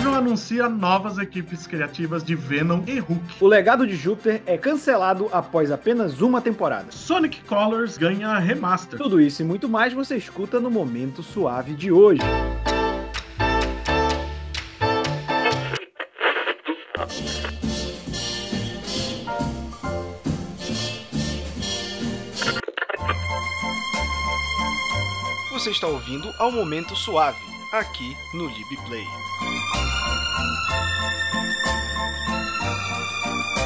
Marvel anuncia novas equipes criativas de Venom e Hulk. O legado de Júpiter é cancelado após apenas uma temporada. Sonic Colors ganha remaster. Tudo isso e muito mais você escuta no Momento Suave de hoje. Você está ouvindo ao Momento Suave, aqui no LibPlay.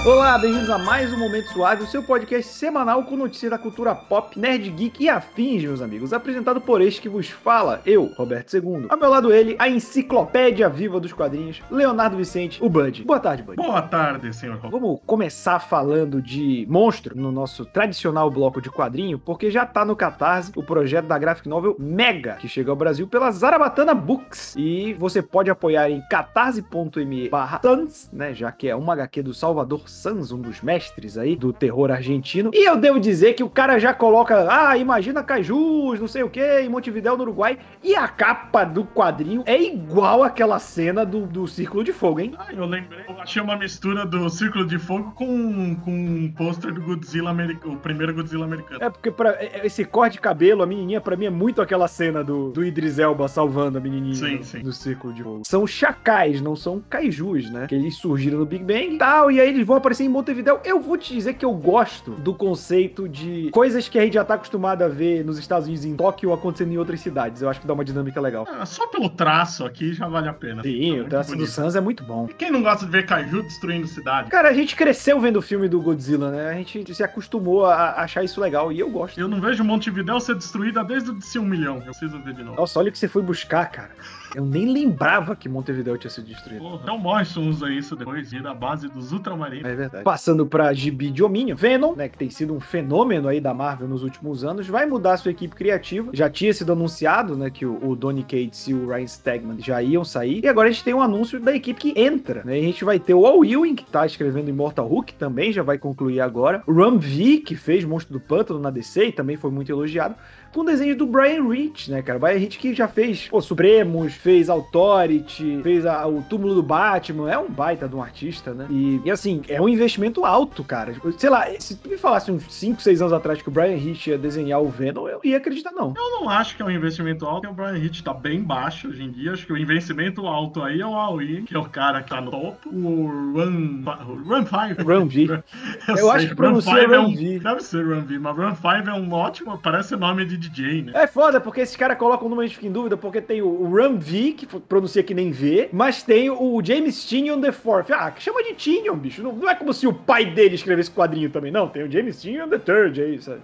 Olá, bem-vindos a mais um Momento Suave, o seu podcast semanal com notícias da cultura pop, nerd, geek e afins, meus amigos. Apresentado por este que vos fala, eu, Roberto II. Ao meu lado ele, a enciclopédia viva dos quadrinhos, Leonardo Vicente, o Bud. Boa tarde, Bud. Boa tarde, senhor. Vamos começar falando de monstro no nosso tradicional bloco de quadrinho, porque já tá no Catarse o projeto da graphic novel Mega, que chega ao Brasil pela Zarabatana Books. E você pode apoiar em catarse.me barra Sans, né, já que é uma HQ do Salvador Sans, um dos mestres aí do terror argentino. E eu devo dizer que o cara já coloca, ah, imagina Cajus, não sei o que, em Montevidéu, no Uruguai. E a capa do quadrinho é igual àquela cena do, do Círculo de Fogo, hein? Ah, eu lembrei. Eu achei uma mistura do Círculo de Fogo com, com um pôster do Godzilla americano, o primeiro Godzilla americano. É porque pra, esse corte de cabelo, a menininha, pra mim, é muito aquela cena do, do Idris Elba salvando a menininha Sim, do, sim. Círculo de Fogo. São chacais, não são kaijus, né? Que eles surgiram no Big Bang e tal, e aí eles vão aparecer em Montevidéu. Eu vou te dizer que eu gosto do conceito de coisas que a gente já tá acostumado a ver nos Estados Unidos, em Tóquio, acontecendo em outras cidades. Eu acho que dá uma dinâmica legal. Ah, só pelo traço aqui já vale a pena. Sim, Tá o traço do bonito. Sans é muito bom. E quem não gosta de ver Kaiju destruindo cidade? Cara, a gente cresceu vendo o filme do Godzilla, né? A gente se acostumou a achar isso legal e eu gosto. Eu não vejo Montevidéu ser destruída desde o DC 1 milhão. Eu preciso ver de novo. Nossa, olha o que você foi buscar, cara. Eu nem lembrava que Montevideo tinha sido destruído. Porra, Então Morrison usa isso depois, vira a base dos Ultramarinos. É verdade. Passando pra gibi de Hominho, Venom, né, que tem sido um fenômeno aí da Marvel nos últimos anos, vai mudar sua equipe criativa. Já tinha sido anunciado, né, que o, o Donny Cates e o Ryan Stegman já iam sair. E agora a gente tem um anúncio da equipe que entra, né? E a gente vai ter o Al Ewing, que tá escrevendo Immortal Hulk, também já vai concluir agora. O Ram V, que fez Monstro do Pântano na DC e também foi muito elogiado com desenhos do Brian Rich, né, cara? Brian Rich que já fez pô, Supremos, fez Authority, fez a- o Túmulo do Batman, é um baita de um artista, né? E, e, assim, é um investimento alto, cara. Sei lá, se tu me falasse uns 5, 6 anos atrás que o Brian Rich ia desenhar o Venom, eu ia acreditar, não. Eu não acho que é um investimento alto, porque o Brian Hitch tá bem baixo hoje em dia. Acho que o investimento alto aí é o Aoi, que é o cara que tá no topo. O Run, o Run 5. Ram V. Eu acho que pronuncia Run 5 é Run um, V. Deve ser Run V, mas Run 5 é um ótimo, parece nome de DJ, né? É foda, porque esses caras colocam o número, a gente fica em dúvida, porque tem o, Ram V, que pronuncia que nem V, mas tem o James Tinion the Fourth. Ah, que chama de Tinion, bicho. Não, não é como se o pai dele escrevesse quadrinho também, não. Tem o James Tinion the Third aí, sabe?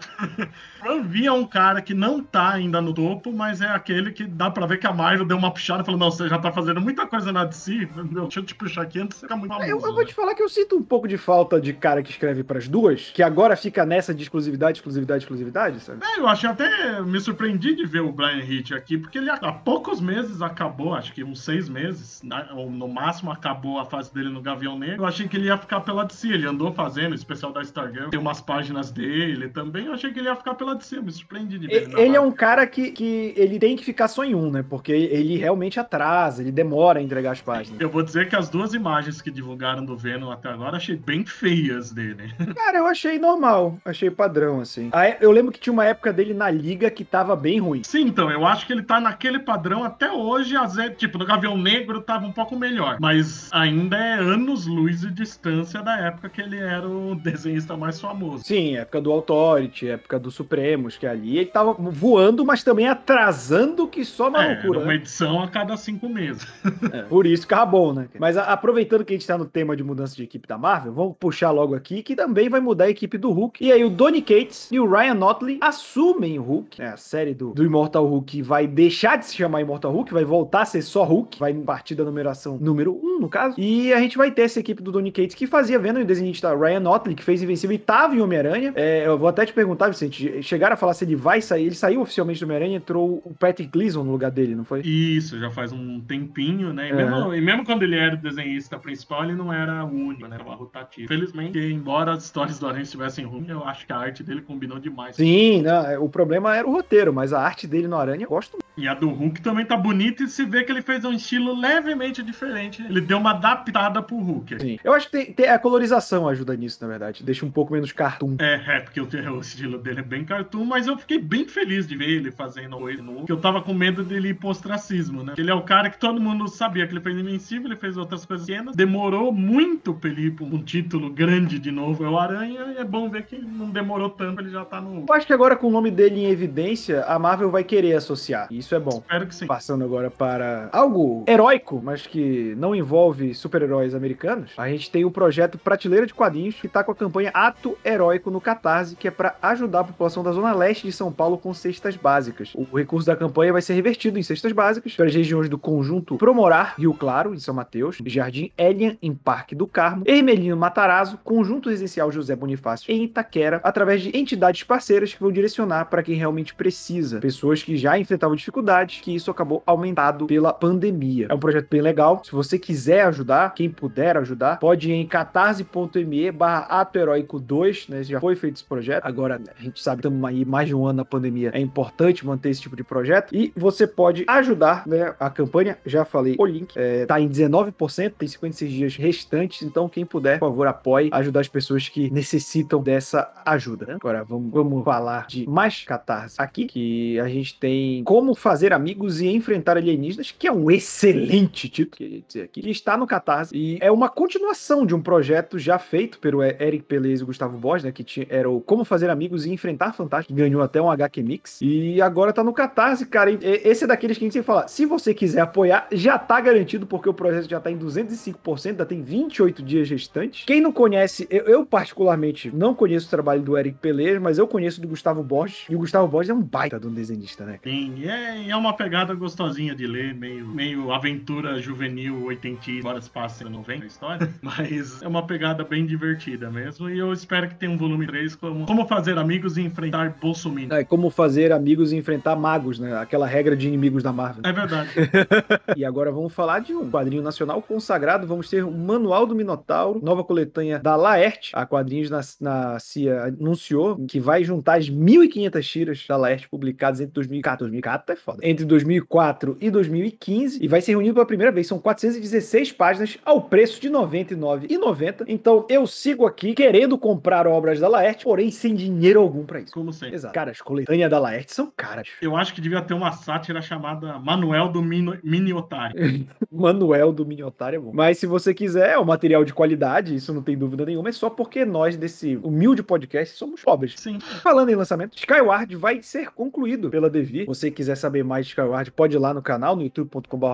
V é um cara que não tá ainda no topo, mas é aquele que dá pra ver que a Marvel deu uma puxada e falou: não, você já tá fazendo muita coisa na DC, deixa eu te puxar aqui antes de você ficar muito famoso. Eu, eu vou né? te falar que eu sinto um pouco de falta de cara que escreve pras duas, que agora fica nessa de exclusividade, exclusividade, exclusividade, sabe? É, eu achei até. Me surpreendi de ver o Brian Hitch aqui, porque ele há poucos meses acabou, acho que uns seis meses, né, ou no máximo acabou a fase dele no Gavião Negro. Eu achei que ele ia ficar pela DC, ele andou fazendo, o especial da Stargirl, tem umas páginas dele também. Eu achei que ele ia ficar pela DC, me surpreendi de ver ele. Ele é um cara que, que ele tem que ficar só em um, né? Porque ele realmente atrasa, ele demora a entregar as páginas. Eu vou dizer que as duas imagens que divulgaram do Venom até agora achei bem feias dele. Cara, eu achei normal, achei padrão, assim. Eu lembro que tinha uma época dele na liga que tava bem ruim. Sim, então, eu acho que ele tá naquele padrão até hoje, às vezes, tipo, no Gavião Negro tava um pouco melhor, mas ainda é anos-luz de distância da época que ele era o desenhista mais famoso. Sim, época do Authority, época do Supremos, que ali ele tava voando, mas também atrasando que só uma É, loucura, uma né? edição a cada cinco meses. É, por isso ficava bom, né? Mas a- aproveitando que a gente tá no tema de mudança de equipe da Marvel, vamos puxar logo aqui que também vai mudar a equipe do Hulk. E aí o Donny Cates e o Ryan Notley assumem o Hulk, né? A série do, do Immortal Hulk vai deixar de se chamar Immortal Hulk, vai voltar a ser só Hulk, vai partir da numeração número 1, no caso. E a gente vai ter essa equipe do Donny Cates que fazia vendo o desenhista Ryan Notley, que fez Invencível e tava em Homem-Aranha. É, eu vou até te perguntar, Vicente, chegaram a falar se ele vai sair, ele saiu oficialmente do Homem-Aranha, entrou o Patrick Gleason no lugar dele, não foi? Isso, já faz um tempinho, né? E, Uhum. mesmo, e mesmo quando ele era o desenhista principal, ele não era o único, né? Era uma rotativa. Felizmente, embora as histórias do Aranha estivessem ruins, eu acho que a arte dele combinou demais. Sim, não, é, o problema problema era o roteiro, mas a arte dele no Aranha eu gosto muito. E a do Hulk também tá bonita e se vê que ele fez um estilo levemente diferente. Ele deu uma adaptada pro Hulk. Sim. Eu acho que tem, tem a colorização ajuda nisso, na verdade. Deixa um pouco menos cartoon. É, é porque o, o estilo dele é bem cartoon, mas eu fiquei bem feliz de ver ele fazendo coisa no Hulk. Eu tava com medo dele ir pro ostracismo, né? Ele é o cara que todo mundo sabia que ele fez Invencível, ele fez outras coisas pequenas. Demorou muito pra ele ir pra um título grande de novo. É o Aranha e é bom ver que não demorou tanto, ele já tá no. Eu acho que agora com o nome dele em evidência, a Marvel vai querer associar. E isso é bom. Espero que sim. Passando agora para algo heróico, mas que não envolve super-heróis americanos, a gente tem o projeto Prateleira de Quadrinhos, que tá com a campanha Ato Heróico no Catarse, que é para ajudar a população da Zona Leste de São Paulo com cestas básicas. O recurso da campanha vai ser revertido em cestas básicas para as regiões do conjunto Promorar, Rio Claro, em São Mateus, Jardim Elian, em Parque do Carmo, Ermelino Matarazzo, Conjunto Residencial José Bonifácio, em Itaquera, através de entidades parceiras que vão direcionar para quem realmente precisa. Pessoas que já enfrentavam dificuldades, que isso acabou aumentado pela pandemia. É um projeto bem legal. Se você quiser ajudar, quem puder ajudar, pode ir em catarse.me barra Ato Heróico 2, né? Já foi feito esse projeto. Agora, a gente sabe estamos aí mais de um ano na pandemia. É importante manter esse tipo de projeto. E você pode ajudar, né? A campanha, já falei, o link é, tá em 19%, tem 56 dias restantes. Então, quem puder, por favor, apoie, ajudar as pessoas que necessitam dessa ajuda. Agora, vamos, vamos falar de mais catarse aqui, que a gente tem como fazer amigos e enfrentar alienígenas, que é um excelente título, que dizer aqui, que está no Catarse e é uma continuação de um projeto já feito pelo Eric Pelez e Gustavo Borges, né, que tinha, era o Como Fazer Amigos e Enfrentar Fantástico, ganhou até um HQ Mix e agora tá no Catarse, cara. Esse é daqueles que a gente sempre fala, se você quiser apoiar, já tá garantido porque o projeto já tá em 205%, ainda tem 28 dias restantes. Quem não conhece, eu, eu particularmente não conheço o trabalho do Eric Pelez, mas eu conheço do Gustavo Borges e o Gustavo Borges é um baita de um desenhista, né? Sim, é, é uma pegada gostosinha de ler, meio, meio aventura juvenil, oitentista, embora se passe no 90 a história, mas é uma pegada bem divertida mesmo, e eu espero que tenha um volume 3 como Como Fazer Amigos e Enfrentar Bolsonaro. É, como fazer amigos e enfrentar magos, né? Aquela regra de inimigos da Marvel. É verdade. e agora vamos falar de um quadrinho nacional consagrado, vamos ter o Manual do Minotauro, nova coletânea da Laerte, a Quadrinhos na, na CIA anunciou que vai juntar as 1.500 tiras da Laerte publicadas entre 2014, 2014 é foda, entre 2004 e 2015 e vai ser reunido pela primeira vez. São 416 páginas ao preço de R$ 99,90. Então eu sigo aqui querendo comprar obras da Laerte, porém sem dinheiro algum para isso. Como sempre. Exato. Cara, as coletâneas da Laerte são caras. Eu acho que devia ter uma sátira chamada Manuel do Mino, Mini Otário. Manuel do Mini Otário é bom. Mas se você quiser, é um material de qualidade, isso não tem dúvida nenhuma, é só porque nós, desse humilde podcast, somos pobres. Sim. Falando em lançamento, Skyward vai ser concluído pela Devi. Você quiser saber mais de Skyward, pode ir lá no canal, no youtube.com.br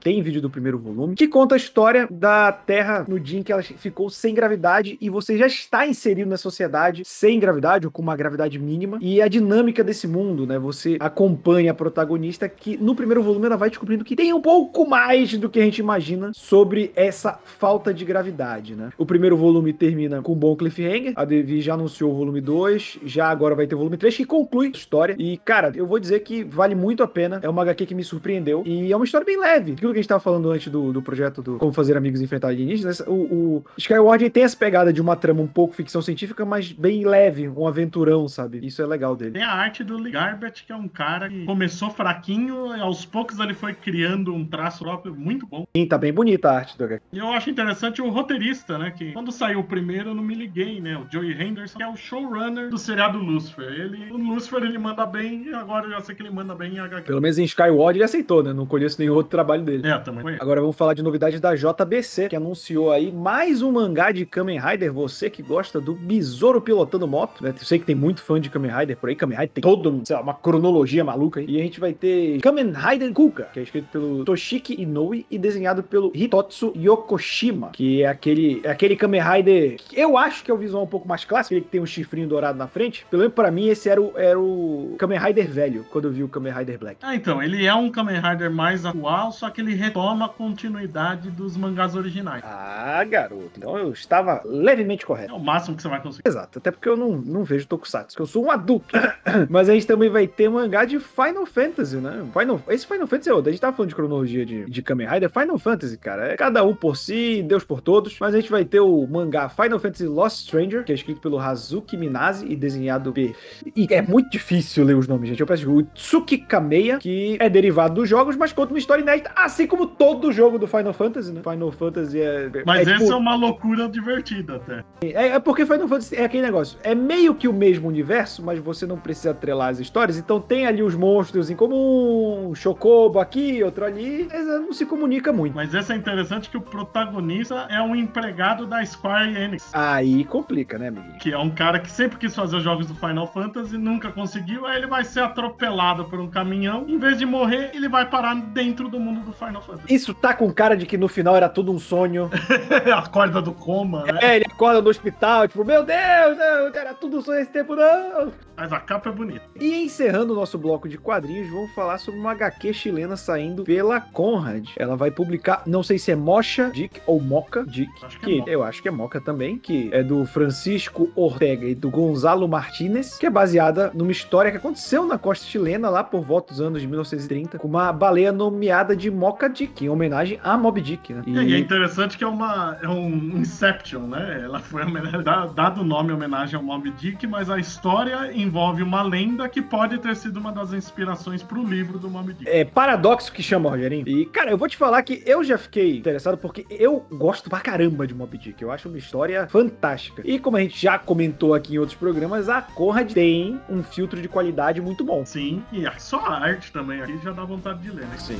tem vídeo do primeiro volume, que conta a história da Terra no dia em que ela ficou sem gravidade e você já está inserido na sociedade sem gravidade ou com uma gravidade mínima e a dinâmica desse mundo, né? Você acompanha a protagonista que no primeiro volume ela vai descobrindo que tem um pouco mais do que a gente imagina sobre essa falta de gravidade, né? O primeiro volume termina com um bom cliffhanger, a Devi já anunciou o volume 2, já agora vai ter o volume 3 que conclui história e, cara, eu vou dizer que vale muito a pena, é uma HQ que me surpreendeu e é uma história bem leve. Aquilo que a gente tava falando antes do, do projeto do Como Fazer Amigos e Enfrentar Alienígenas, o, o Skyward tem essa pegada de uma trama um pouco ficção científica, mas bem leve, um aventurão, sabe? Isso é legal dele. Tem a arte do Lee Garbett, que é um cara que começou fraquinho e aos poucos ele foi criando um traço próprio muito bom. Sim, tá bem bonita a arte do HQ. E eu acho interessante o roteirista, né? Que quando saiu o primeiro eu não me liguei, né? O Joey Henderson, que é o showrunner do seriado Lucifer. Ele, o Lucifer ele manda bem agora eu já sei que ele manda bem em HQ. Pelo menos em Skyward ele aceitou, né? Não conheço nenhum outro trabalho dele. É, também conheço. Agora vamos falar de novidades da JBC, que anunciou aí mais um mangá de Kamen Rider. Você que gosta do Besouro pilotando moto, né? Eu sei que tem muito fã de Kamen Rider por aí. Kamen Rider tem todo, sei lá, uma cronologia maluca aí. E a gente vai ter Kamen Rider Kuka, que é escrito pelo Toshiki Inoue e desenhado pelo Hitotsu Yokoshima, que é aquele, é aquele Kamen Rider que eu acho que é o visual um pouco mais clássico, ele que tem um chifrinho dourado na frente. Pelo menos pra mim, esse era o, era o Kamen Rider velho, quando eu vi o Kamen Rider Black. Ah, então, ele é um Kamen Rider mais atual, só que ele retoma a continuidade dos mangás originais. Ah, garoto. Então eu estava levemente correto. É o máximo que você vai conseguir. Exato, até porque eu não, não vejo Tokusatsu, porque eu sou um adulto. Mas a gente também vai ter mangá de Final Fantasy, né? Final, esse Final Fantasy é outro. A gente tava falando de cronologia de, de Kamen Rider. Final Fantasy, cara, é cada um por si, Deus por todos. Mas a gente vai ter o mangá Final Fantasy Lost Stranger, que é escrito pelo Hazuki Minazi e desenhado por... E é muito difícil ler os nomes, gente. Eu peço o Tsuki Kameya, que é derivado dos jogos, mas conta uma história inédita, assim como todo jogo do Final Fantasy, né? Final Fantasy é. Mas é, essa tipo, é uma loucura divertida até. é, é porque Final Fantasy é aquele negócio. É meio que o mesmo universo, mas você não precisa atrelar as histórias. Então tem ali os monstros em comum, um Chocobo aqui, outro ali. Mas não se comunica muito. Mas essa é interessante que o protagonista é um empregado da Square Enix. Aí complica, né, amiguinho? Que é um cara que sempre quis fazer os jogos do Final Fantasy, nunca conseguiu, aí ele vai ser atropelado por um caminhão. Em vez de morrer, ele vai parar dentro do mundo do Final Fantasy. Isso tá com cara de que no final era tudo um sonho. a corda do coma, né? É, ele acorda no hospital, tipo, meu Deus, não, era tudo um sonho esse tempo, não. Mas a capa é bonita. E encerrando o nosso bloco de quadrinhos, vamos falar sobre uma HQ chilena saindo pela Conrad. Ela vai publicar, não sei se é Mocha Dick ou Moca Dick, Acho que que é Moca. eu acho que é Moca também, que é do Francisco Ortega e do Gonzalo Martinez, que é baseada numa história que aconteceu na costa chilena lá por volta dos anos de 1930, com uma baleia nomeada de Mocha Dick, em homenagem a Moby Dick, né? É, E é interessante que é, uma, é um Inception, né? Ela foi dado o nome em homenagem ao Moby Dick, mas a história envolve uma lenda que pode ter sido uma das inspirações pro livro do Moby Dick. É paradoxo que chama, Rogerinho. E, cara, eu vou te falar que eu já fiquei interessado porque eu gosto pra caramba de Moby Dick. Eu acho uma história fantástica. E como a gente já comentou aqui em outros programas, a Conrad tem um filtro de qualidade muito bom. Sim, e a- só a arte também aqui já dá vontade de ler, né? Sim.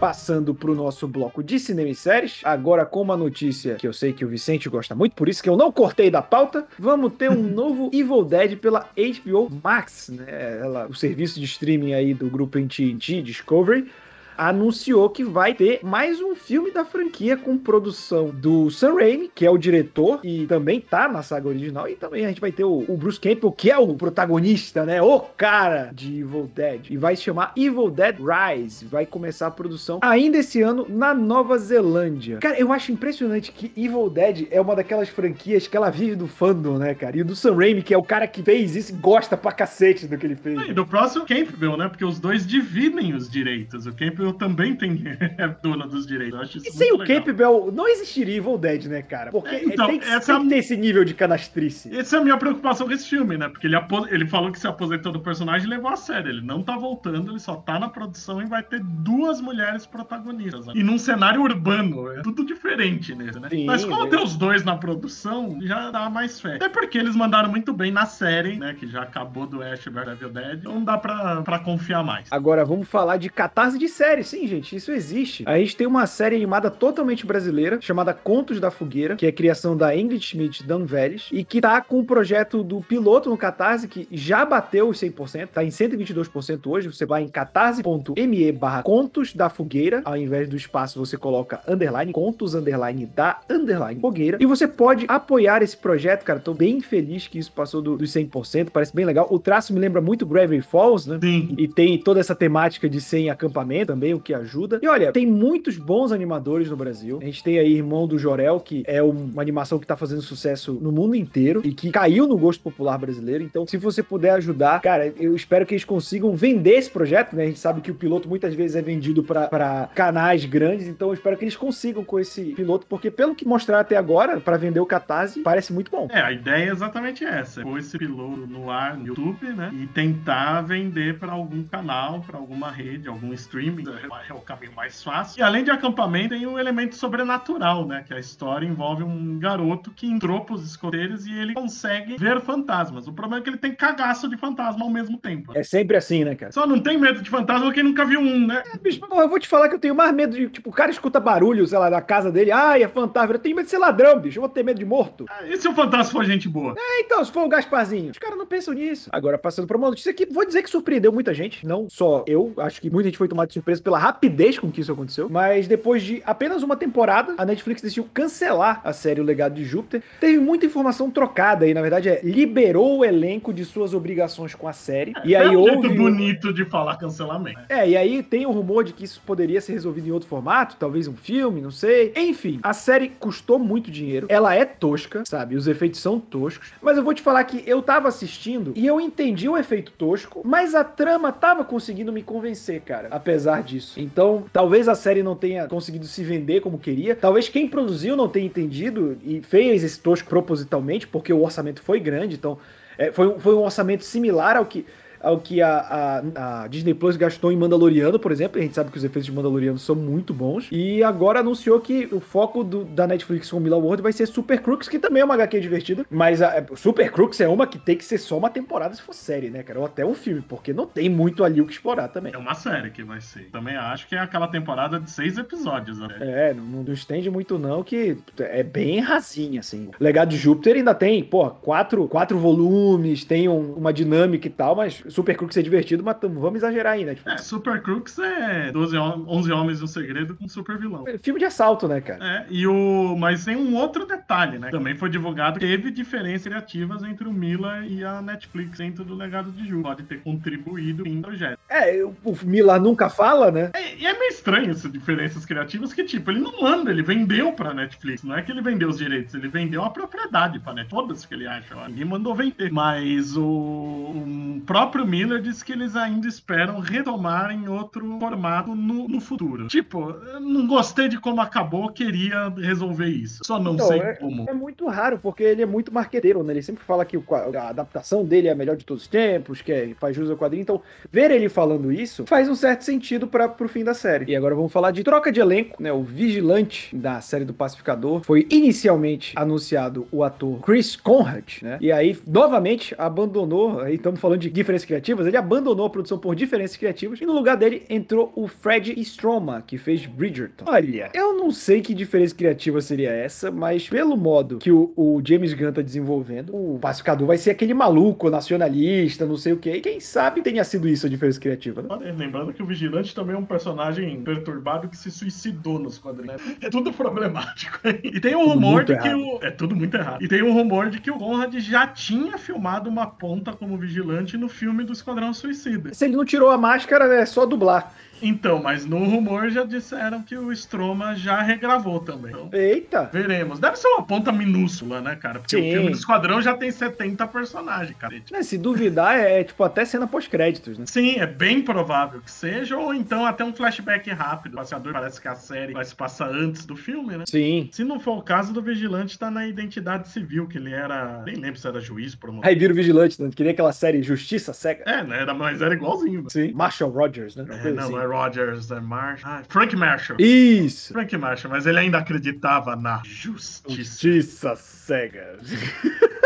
Passando pro nosso bloco de cinema e séries, agora com uma notícia que eu sei que o Vicente gosta muito, por isso que eu não cortei da pauta, vamos ter um novo Evil Dead pela HBO Max, né? Ela, o serviço de streaming aí do grupo AT&T Discovery anunciou que vai ter mais um filme da franquia com produção do Sam Raimi, que é o diretor e também tá na saga original, e também a gente vai ter o, o Bruce Campbell, que é o protagonista, né? O cara de Evil Dead. E vai se chamar Evil Dead Rise. Vai começar a produção ainda esse ano na Nova Zelândia. Cara, eu acho impressionante que Evil Dead é uma daquelas franquias que ela vive do fandom, né, cara? E do Sam Raimi, que é o cara que fez isso gosta pra cacete do que ele fez. E do próximo Campbell, né? Porque os dois dividem os direitos. O Campbell também tem é dono dos direitos. E sem o legal. Campbell, não existiria Evil Dead, né, cara? Porque É, então, tem, que, essa- tem que ter esse nível de canastrice. Essa é a minha preocupação com esse filme, né? Porque ele, ele falou que se aposentou do personagem e levou a sério. Ele não tá voltando, ele só tá na produção e vai ter duas mulheres protagonistas. né? E num cenário urbano. É tudo diferente nesse, né? Sim, Mas como é. tem os dois na produção, já dá mais fé. Até porque eles mandaram muito bem na série, né? Que já acabou do Ash vs Evil Dead. Então dá pra, pra confiar mais. Agora vamos falar de catarse de série. Sim, gente, isso existe. A gente tem uma série animada totalmente brasileira, chamada Contos da Fogueira, que é criação da Ingrid Schmidt Dan Vélez, e que tá com o projeto do piloto no Catarse, que já bateu os 100%, tá em 122% hoje. Você vai em catarse.me barra Contos da Fogueira, ao invés do espaço você coloca underline, contos underline da underline fogueira, e você pode apoiar esse projeto, cara. Tô bem feliz que isso passou do- dos 100%, parece bem legal. O traço me lembra muito Gravity Falls, né? Sim. E tem toda essa temática de ser em acampamento também, o que ajuda. E olha, tem muitos bons animadores no Brasil. A gente tem aí Irmão do Jorel, que é um- uma animação que tá fazendo sucesso no mundo inteiro e que caiu no gosto popular brasileiro. Então, se você puder ajudar, cara, eu espero que eles consigam vender esse projeto, né? A gente sabe que o piloto muitas vezes é vendido para canais grandes, então eu espero que eles consigam com esse piloto, porque pelo que mostrar até agora, para vender o Catarse, parece muito bom. É, a ideia é exatamente essa. Pôr esse piloto no ar no YouTube, né? E tentar vender para algum canal, para alguma rede, algum streaming. É o caminho mais fácil. E além de acampamento, tem um elemento sobrenatural, né? Que a história envolve um garoto que entrou pros escoteiros e ele consegue ver fantasmas. O problema é que ele tem cagaço de fantasma ao mesmo tempo. É sempre assim, né, cara? Só não tem medo de fantasma quem nunca viu um, né? Bicho, porra, eu vou te falar que eu tenho mais medo de, tipo, o cara escuta barulho, sei lá, na casa dele, ai, é fantasma. Eu tenho medo de ser ladrão, bicho. Eu vou ter medo de morto. Ah, E se o fantasma for gente boa? É, então, se for o Gasparzinho. Os caras não pensam nisso. Agora, passando pra uma notícia que vou dizer que surpreendeu muita gente. Não só eu, acho que muita gente foi tomada de surpresa pela rapidez com que isso aconteceu. Mas depois de apenas uma temporada, a Netflix decidiu cancelar a série O Legado de Júpiter. Teve muita informação trocada aí, na verdade, é liberou o elenco de suas obrigações com a série. E aí é um houve. jeito bonito de falar cancelamento. É, e aí tem o rumor de que isso poderia ser resolvido em outro formato, talvez um filme, não sei. Enfim, a série custou muito dinheiro. Ela é tosca, sabe? Os efeitos são toscos. Mas eu vou te falar que eu tava assistindo e eu entendi o efeito tosco, mas a trama tava conseguindo me convencer, cara. Apesar disso. Então, talvez a série não tenha conseguido se vender como queria. Talvez quem produziu não tenha entendido e fez esse tosco propositalmente, porque o orçamento foi grande. Então, é, foi, foi um orçamento similar ao que ao que a, a, a, Disney Plus gastou em Mandaloriano, por exemplo. A gente sabe que os efeitos de Mandaloriano são muito bons. E agora anunciou que o foco do, da Netflix com Mila World vai ser Super Crooks, que também é uma HQ divertida. Mas a, Super Crooks é uma que tem que ser só uma temporada se for série, né, cara? Ou até um filme, porque não tem muito ali o que explorar também. É uma série que vai ser. Também acho que é aquela temporada de seis episódios, né? É, não, não estende muito não, que é bem rasinha, assim. Legado de Júpiter ainda tem, pô, quatro, quatro volumes, tem um, uma dinâmica e tal, mas Super Crooks é divertido, mas vamos exagerar aí, né? Tipo, é, Super Crooks é 12, 11 Homens e um Segredo com um super vilão. É filme de assalto, né, cara? É, e o... mas tem um outro detalhe, né? Também foi divulgado que teve diferenças criativas entre o Mila e a Netflix dentro do legado de Ju. Pode ter contribuído em projeto. É, o Mila nunca fala, né? É, e é meio estranho essas diferenças criativas que, tipo, ele não manda, ele vendeu pra Netflix. Não é que ele vendeu os direitos, ele vendeu a propriedade pra Netflix. Todas que ele acha. Ninguém mandou vender. Mas o, o próprio próprio Miller disse que eles ainda esperam retomar em outro formato no, no futuro. Tipo, não gostei de como acabou, queria resolver isso. Só não então, sei é, como. É muito raro, porque ele é muito marqueteiro, né? Ele sempre fala que a adaptação dele é a melhor de todos os tempos, que é, faz jus ao quadrinho. Então, ver ele falando isso faz um certo sentido para pro fim da série. E agora vamos falar de troca de elenco, né? O vigilante da série do Pacificador foi inicialmente anunciado o ator Chris Conrad, né? E aí, novamente, abandonou. Aí estamos falando de diferença criativas, ele abandonou a produção por diferenças criativas e no lugar dele entrou o Fred Stroma, que fez Bridgerton. Olha, eu não sei que diferença criativa seria essa, mas pelo modo que o, o James Gunn tá desenvolvendo, o pacificador vai ser aquele maluco nacionalista, não sei o que. Quem sabe tenha sido isso a diferença criativa, né? Lembrando que o Vigilante também é um personagem perturbado que se suicidou nos quadrinhos. Né? É tudo problemático. E tem um tudo rumor de que o. É tudo muito errado. E tem um rumor de que o Conrad já tinha filmado uma ponta como vigilante no filme filme do Esquadrão Suicida. Se ele não tirou a máscara, é só dublar. Então, mas no rumor já disseram que o Stroma já regravou também. Então, Eita! Veremos. Deve ser uma ponta minúscula, né, cara? Porque Sim. o filme do Esquadrão já tem 70 personagens, cara. É, se duvidar, é, é tipo até cena pós-créditos, né? Sim, é bem provável que seja, ou então até um flashback rápido. O passeador parece que a série vai se passar antes do filme, né? Sim. Se não for o caso do Vigilante, tá na identidade civil, que ele era. Nem lembro se era juiz, promotor. Aí vira o Vigilante, né? Queria aquela série Justiça Cega. É, né? Era, mas era igualzinho. Né? Sim. Marshall Rogers, né? É, não, assim. não é Rogers, é Marshall. Ah, Frank Marshall. Isso! Frank Marshall, mas ele ainda acreditava na justiça. Justiça cega.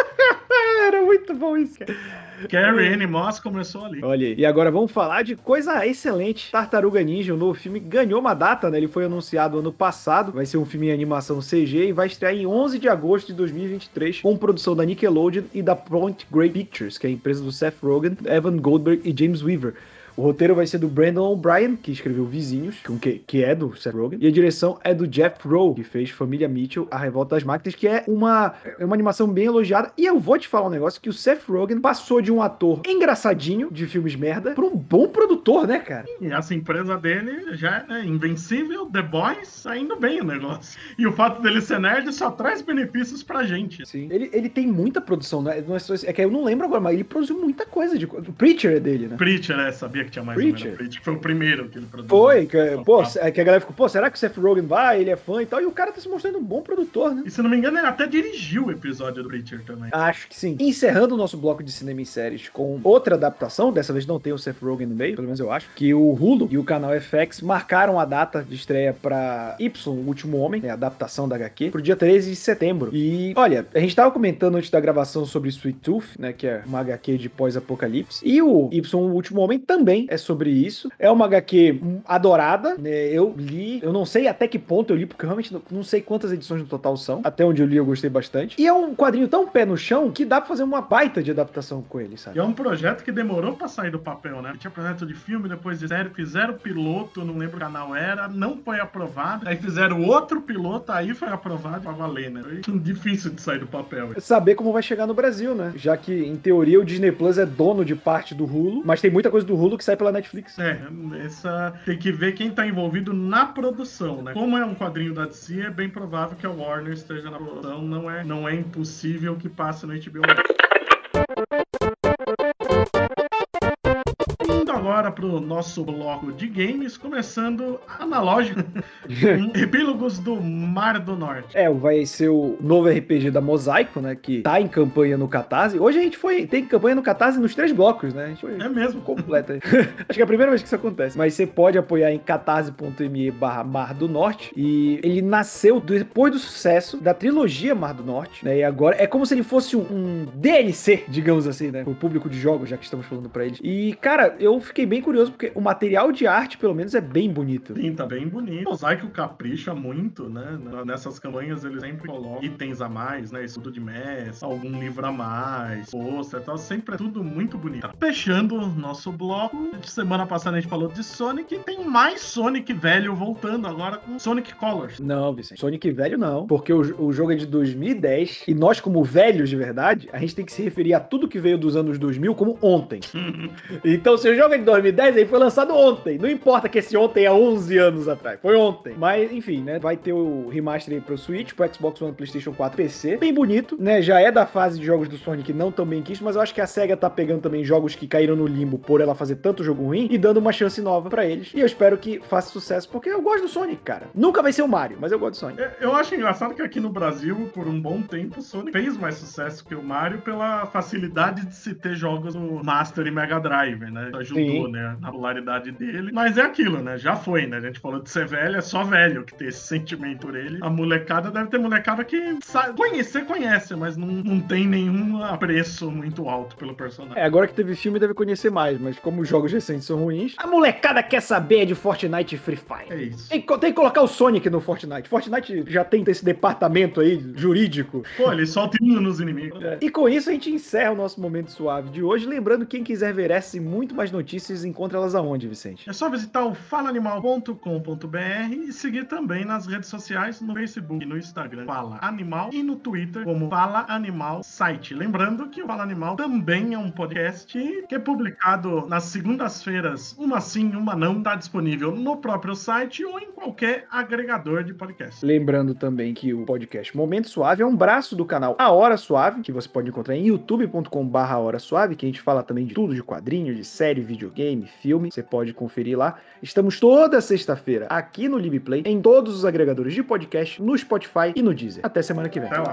Era muito bom isso, cara. Carrie Anne Moss começou ali. Olha aí. E agora vamos falar de coisa excelente. Tartaruga Ninja, o novo filme, ganhou uma data, né? Ele foi anunciado ano passado. Vai ser um filme em animação CG e vai estrear em 11 de agosto de 2023 com produção da Nickelodeon e da Point Grey Pictures, que é a empresa do Seth Rogen, Evan Goldberg e James Weaver. O roteiro vai ser do Brandon O'Brien, que escreveu Vizinhos, que, que é do Seth Rogen. E a direção é do Jeff Rowe, que fez Família Mitchell, A Revolta das Máquinas, que é uma, é uma animação bem elogiada. E eu vou te falar um negócio, que o Seth Rogen passou de um ator engraçadinho, de filmes merda, para um bom produtor, né, cara? E essa empresa dele já é invencível, The Boys, saindo bem o negócio. E o fato dele ser nerd só traz benefícios pra gente. Sim. Ele, ele tem muita produção, né? É, é que eu não lembro agora, mas ele produziu muita coisa. De... O Preacher é dele, né? Preacher, é, sabia sabia que tinha mais Preacher. um Foi o primeiro que ele produziu. Foi, que, pô, é que a galera ficou, pô, será que o Seth Rogen vai? Ele é fã e tal. E o cara tá se mostrando um bom produtor, né? E se não me engano, ele até dirigiu o episódio do Preacher também. Acho que sim. Encerrando o nosso bloco de cinema e séries com outra adaptação, dessa vez não tem o Seth Rogen no meio, pelo menos eu acho, que o Hulu e o canal FX marcaram a data de estreia pra Y, o Último Homem, né, a adaptação da HQ, pro dia 13 de setembro. E, olha, a gente tava comentando antes da gravação sobre Sweet Tooth, né, que é uma HQ de pós-apocalipse, e o Y, o Último Homem também é sobre isso. É uma HQ adorada, né? Eu li, eu não sei até que ponto eu li, porque eu realmente não, não, sei quantas edições no total são. Até onde eu li eu gostei bastante. E é um quadrinho tão pé no chão que dá pra fazer uma baita de adaptação com ele, sabe? E é um projeto que demorou pra sair do papel, né? Tinha projeto de filme, depois de série, fizeram piloto, não lembro o canal era, não foi aprovado. Aí fizeram outro piloto, aí foi aprovado pra valer, né? Foi difícil de sair do papel. É saber como vai chegar no Brasil, né? Já que, em teoria, o Disney Plus é dono de parte do Hulu, mas tem muita coisa do Hulu que sai pela Netflix. É, essa tem que ver quem está envolvido na produção, né? Como é um quadrinho da DC, é bem provável que a Warner esteja na produção, não é, não é impossível que passe no HBO agora para o nosso bloco de games, começando analógico, Epílogos do Mar do Norte. É, vai ser o novo RPG da Mosaico, né? Que tá em campanha no Catarse. Hoje a gente foi, tem campanha no Catarse nos três blocos, né? A gente foi É mesmo. completa. Acho que é a primeira vez que isso acontece. Mas você pode apoiar em catarse.me barra Mar do Norte. E ele nasceu depois do sucesso da trilogia Mar do Norte, né? E agora é como se ele fosse um, um DLC, digamos assim, né? O público de jogos, já que estamos falando pra eles. E, cara, eu fiquei bem curioso porque o material de arte, pelo menos, é bem bonito. Sim, tá bem bonito. O Mosaico capricha muito, né? Nessas campanhas eles sempre colocam itens a mais, né? Estudo de mestre, algum livro a mais, pôster e tal. Sempre é tudo muito bonito. Fechando o nosso bloco, semana passada a gente falou de Sonic. Tem mais Sonic velho voltando agora com Sonic Colors. Não, Vicente. Sonic velho não. Porque o, o jogo é de 2010. E nós, como velhos de verdade, a gente tem que se referir a tudo que veio dos anos 2000 como ontem. Então, se o jogo é de 2010, ele foi lançado ontem. Não importa que esse ontem é 11 anos atrás. Foi ontem. Mas, enfim, né? Vai ter o remaster aí pro Switch, pro Xbox One, PlayStation 4, PC. Bem bonito, né? Já é da fase de jogos do Sonic não tão bem quisto, mas eu acho que a SEGA tá pegando também jogos que caíram no limbo por ela fazer tanto jogo ruim e dando uma chance nova pra eles. E eu espero que faça sucesso, porque eu gosto do Sonic, cara. Nunca vai ser o Mario, mas eu gosto do Sonic. É, Eu acho engraçado que aqui no Brasil, por um bom tempo, o Sonic fez mais sucesso que o Mario pela facilidade de se ter jogos no Master e Mega Drive, né? Ajudou, Sim. Né? Na popularidade dele. Mas é aquilo, né? Já foi, né? A gente falou de ser velho, é só velho que tem esse sentimento por ele. A molecada deve ter molecada que sabe, conhecer, conhece, mas não, não tem nenhum apreço muito alto pelo personagem. É, agora que teve filme deve conhecer mais, mas como os jogos recentes são ruins, a molecada quer saber de Fortnite e Free Fire. É isso. Tem, que- tem que colocar o Sonic no Fortnite. Fortnite já tem esse departamento aí jurídico. Pô, ele solta hino nos inimigos. É. E com isso a gente encerra o nosso momento suave de hoje. Lembrando, quem quiser ver essas e muito mais notícias, encontra elas aonde, Vicente? É só visitar o falaanimal.com.br e seguir também nas redes sociais, no Facebook e no Instagram, Fala Animal, e no Twitter, como Fala Animal Site. Lembrando que o Fala Animal também é um podcast que é publicado nas segundas-feiras, uma sim, uma não, está disponível no próprio site ou em qualquer agregador de podcast. Lembrando também que o podcast Momento Suave é um braço do canal A Hora Suave, que você pode encontrar em youtube.com/barra Hora Suave, que a gente fala também de tudo, de quadrinhos, de série, videogame, filme. Você pode conferir lá. Estamos toda sexta-feira aqui no LibPlay, em todos os agregadores de podcast, no Spotify e no Deezer. Até semana que vem. Até lá.